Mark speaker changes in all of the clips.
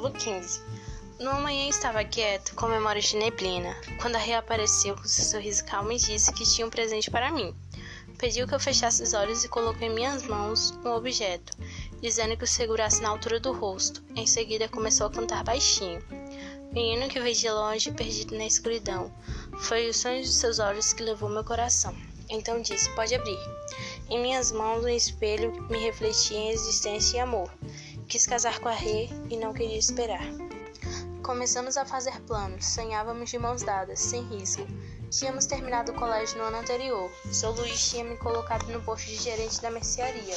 Speaker 1: Capítulo 15 Numa manhã estava quieto, com memória de neblina, quando a reapareceu com seu sorriso calmo e disse que tinha um presente para mim. Pediu que eu fechasse os olhos e colocou em minhas mãos um objeto, dizendo que o segurasse na altura do rosto. Em seguida começou a cantar baixinho. Menino que veio de longe, perdido na escuridão. Foi o sonho de seus olhos que levou meu coração. Então disse: Pode abrir. Em minhas mãos, um espelho me refletia em existência e amor. Quis casar com a Rê e não queria esperar. Começamos a fazer planos, sonhávamos de mãos dadas, sem risco. Tínhamos terminado o colégio no ano anterior. Seu Luiz tinha me colocado no posto de gerente da mercearia.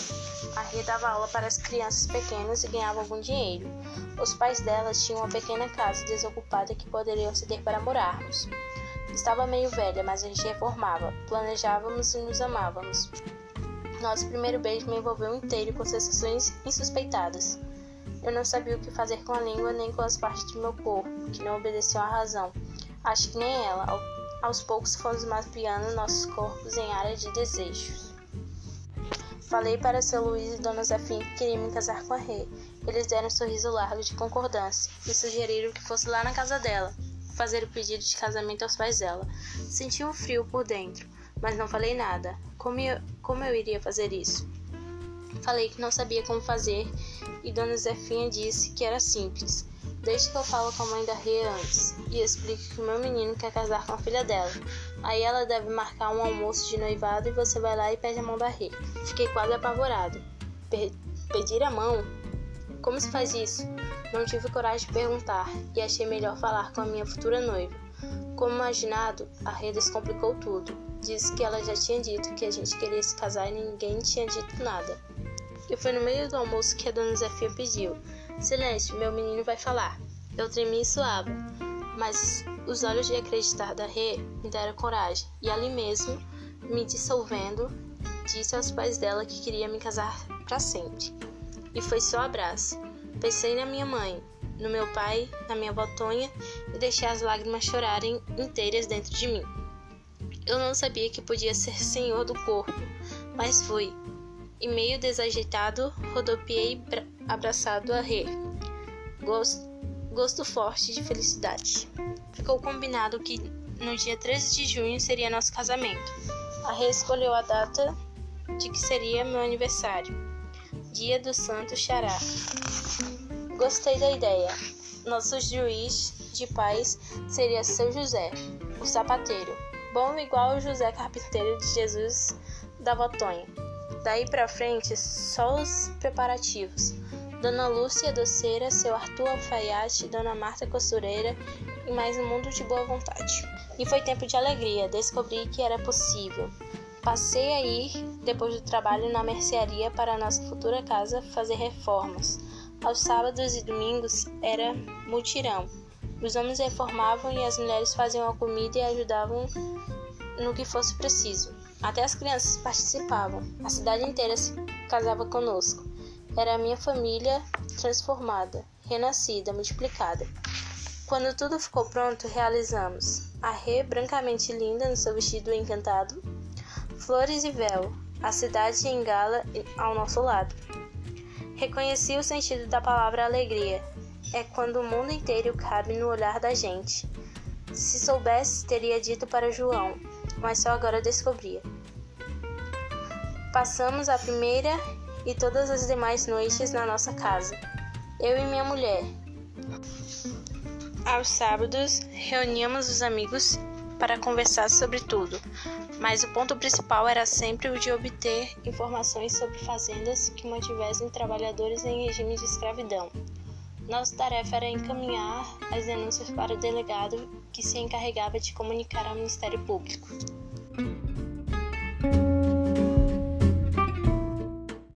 Speaker 1: A Rê dava aula para as crianças pequenas e ganhava algum dinheiro. Os pais delas tinham uma pequena casa desocupada que poderiam ceder para morarmos. Estava meio velha, mas a gente reformava. Planejávamos e nos amávamos. Nosso primeiro beijo me envolveu inteiro com sensações insuspeitadas. Eu não sabia o que fazer com a língua nem com as partes do meu corpo, que não obedeciam à razão. Acho que nem ela. Aos poucos fomos mapeando nossos corpos em área de desejos. Falei para seu Luiz e Dona Zefim que queria me casar com a Rê. Eles deram um sorriso largo de concordância e sugeriram que fosse lá na casa dela, fazer o pedido de casamento aos pais dela. Senti um frio por dentro mas não falei nada. Como eu, como eu iria fazer isso? Falei que não sabia como fazer e Dona Zefinha disse que era simples. Deixe que eu falo com a mãe da Rê antes e explique que o meu menino quer casar com a filha dela. Aí ela deve marcar um almoço de noivado e você vai lá e pede a mão da Rê. Fiquei quase apavorado. pedir a mão? Como se faz isso? Não tive coragem de perguntar e achei melhor falar com a minha futura noiva. Como imaginado, a Rê descomplicou tudo disse que ela já tinha dito que a gente queria se casar e ninguém tinha dito nada. E foi no meio do almoço que a dona Zefia pediu: Silêncio, meu menino vai falar. Eu tremi e suava, mas os olhos de acreditar da Rê me deram coragem, e ali mesmo, me dissolvendo, disse aos pais dela que queria me casar para sempre. E foi só abraço. Pensei na minha mãe, no meu pai, na minha botonha e deixei as lágrimas chorarem inteiras dentro de mim. Eu não sabia que podia ser senhor do corpo, mas fui. E meio desajeitado, rodopiei abraçado a Rê. Gosto, gosto forte de felicidade. Ficou combinado que no dia 13 de junho seria nosso casamento. A Rê escolheu a data de que seria meu aniversário, dia do Santo Xará. Gostei da ideia. Nosso juiz de paz seria seu José, o sapateiro bom igual o José Carpinteiro de Jesus da Votonha. Daí para frente, só os preparativos. Dona Lúcia Doceira, seu Arthur Alfaiate, Dona Marta Costureira e mais um mundo de boa vontade. E foi tempo de alegria, descobri que era possível. Passei a ir, depois do trabalho, na mercearia para nossa futura casa fazer reformas. Aos sábados e domingos era mutirão. Os homens reformavam e as mulheres faziam a comida e ajudavam no que fosse preciso. Até as crianças participavam. A cidade inteira se casava conosco. Era a minha família transformada, renascida, multiplicada. Quando tudo ficou pronto, realizamos. A Rê, brancamente linda no seu vestido encantado, flores e véu, a cidade em gala ao nosso lado. Reconheci o sentido da palavra alegria, é quando o mundo inteiro cabe no olhar da gente. Se soubesse, teria dito para João, mas só agora descobria. Passamos a primeira e todas as demais noites na nossa casa, eu e minha mulher. Aos sábados, reuníamos os amigos para conversar sobre tudo, mas o ponto principal era sempre o de obter informações sobre fazendas que mantivessem trabalhadores em regime de escravidão. Nossa tarefa era encaminhar as denúncias para o delegado que se encarregava de comunicar ao Ministério Público.